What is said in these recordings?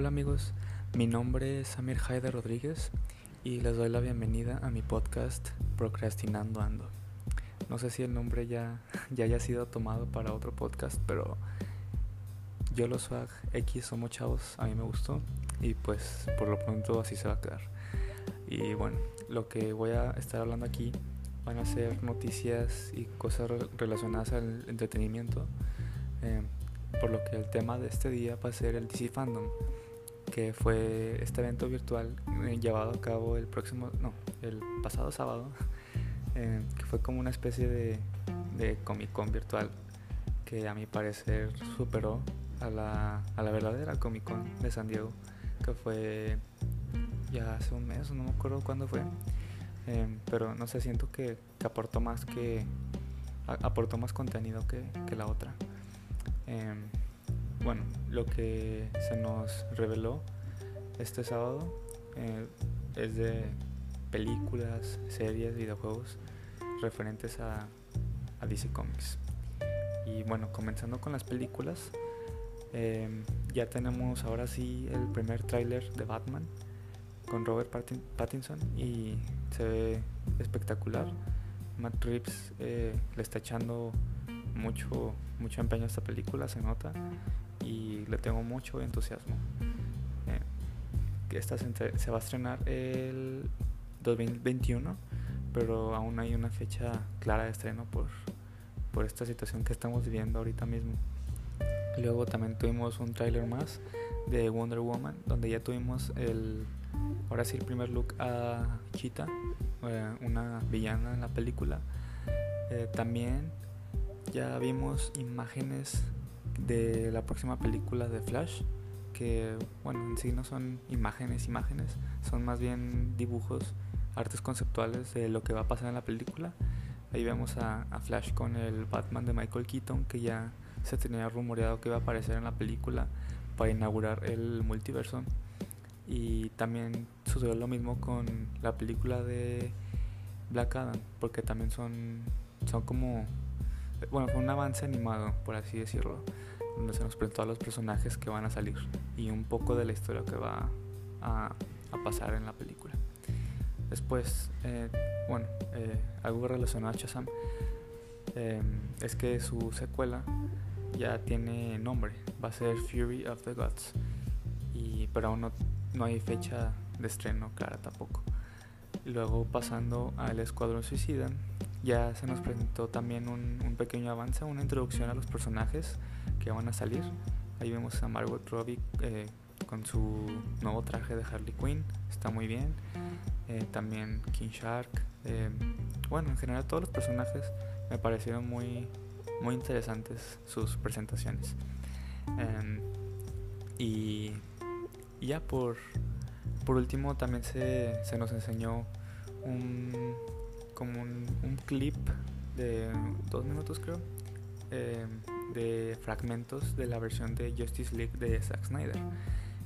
Hola amigos, mi nombre es Samir Haida Rodríguez y les doy la bienvenida a mi podcast Procrastinando Ando. No sé si el nombre ya, ya haya sido tomado para otro podcast, pero yo lo swag X somos chavos, a mí me gustó y pues por lo pronto así se va a quedar. Y bueno, lo que voy a estar hablando aquí van a ser noticias y cosas relacionadas al entretenimiento. Eh, por lo que el tema de este día va a ser el DC Fandom, que fue este evento virtual eh, llevado a cabo el próximo, no, el pasado sábado, eh, que fue como una especie de, de Comic Con virtual que a mi parecer superó a la, a la verdadera Comic Con de San Diego, que fue ya hace un mes, no me acuerdo cuándo fue, eh, pero no sé, siento que, que aportó más que aportó más contenido que, que la otra. Eh, bueno, lo que se nos reveló este sábado eh, es de películas, series, videojuegos referentes a, DC Comics. Y bueno, comenzando con las películas, eh, ya tenemos ahora sí el primer tráiler de Batman con Robert Pattinson y se ve espectacular. Matt Reeves eh, le está echando mucho, mucho empeño a esta película, se nota, y le tengo mucho entusiasmo. Eh, esta se, va a estrenar el 2021, pero aún hay una fecha clara de estreno por, por esta situación que estamos viviendo ahorita mismo. Luego también tuvimos un tráiler más de Wonder Woman, donde ya tuvimos el, ahora sí el primer look a Cheetah, eh, una villana en la película. Eh, también ya vimos imágenes de la próxima película de Flash, que bueno, en sí no son imágenes, imágenes, son más bien dibujos, artes conceptuales de lo que va a pasar en la película. Ahí vemos a, a Flash con el Batman de Michael Keaton, que ya se tenía rumoreado que iba a aparecer en la película para inaugurar el multiverso. Y también sucedió lo mismo con la película de Black Adam, porque también son, son como bueno, fue un avance animado, por así decirlo, donde se nos presentó a los personajes que van a salir y un poco de la historia que va a, pasar en la película. Después, eh, bueno, eh, algo relacionado a Shazam eh, es que su secuela ya tiene nombre, va a ser Fury of the Gods, y, pero aún no, no hay fecha de estreno clara tampoco. Luego pasando al Escuadrón Suicida, ya se nos presentó también un, pequeño avance, una introducción a los personajes que van a salir. Ahí vemos a Margot Robbie eh, con su nuevo traje de Harley Quinn, está muy bien. Eh, también King Shark. Eh, bueno, en general todos los personajes me parecieron muy, muy interesantes sus presentaciones. Em, y, ya por, por último también se, se nos enseñó un, como un, clip de dos minutos creo eh, de fragmentos de la versión de Justice League de Zack Snyder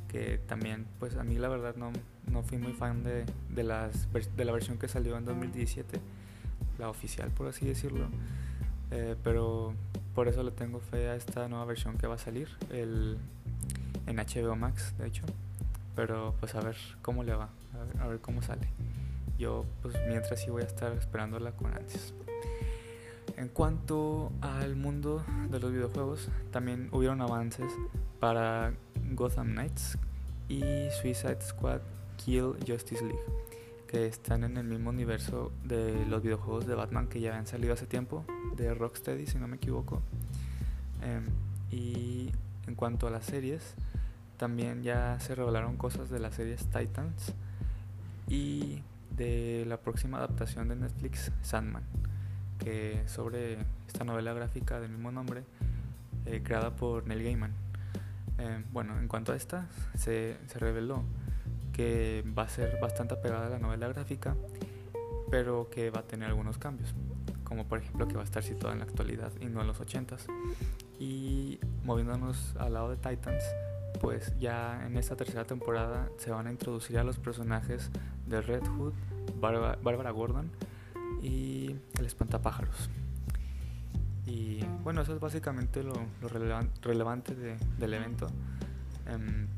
que también pues a mí la verdad no, no fui muy fan de, de, las, de la versión que salió en 2017 la oficial por así decirlo eh, pero por eso le tengo fe a esta nueva versión que va a salir el, en HBO Max de hecho pero pues a ver cómo le va a ver cómo sale yo pues mientras sí voy a estar esperándola con ansias. En cuanto al mundo de los videojuegos, también hubieron avances para Gotham Knights y Suicide Squad Kill Justice League, que están en el mismo universo de los videojuegos de Batman que ya han salido hace tiempo, de Rocksteady si no me equivoco. Em, y en cuanto a las series, también ya se revelaron cosas de las series Titans y de la próxima adaptación de Netflix, Sandman, que sobre esta novela gráfica del mismo nombre, eh, creada por Neil Gaiman. Eh, bueno, en cuanto a esta, se, se, reveló que va a ser bastante apegada a la novela gráfica, pero que va a tener algunos cambios, como por ejemplo que va a estar situada en la actualidad y no en los 80s. Y moviéndonos al lado de Titans, pues ya en esta tercera temporada se van a introducir a los personajes de Red Hood, Bárbara Gordon y el espantapájaros. Y bueno, eso es básicamente lo, relevante del evento. Em,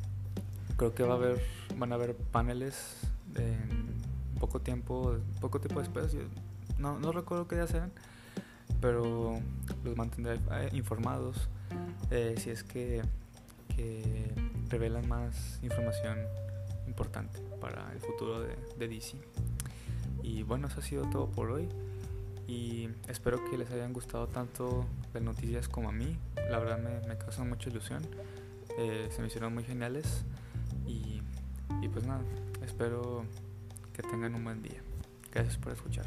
creo que va a haber, van a haber paneles en poco tiempo, poco tiempo después. No, no recuerdo qué día sean, pero los mantendré eh, informados eh, si es que, que, revelan más información importante para el futuro de, de DC. Y bueno, eso ha sido todo por hoy y espero que les hayan gustado tanto las noticias como a mí. La verdad me, me causan mucha ilusión. Eh, se me hicieron muy geniales y, y pues nada, espero que tengan un buen día. Gracias por escuchar.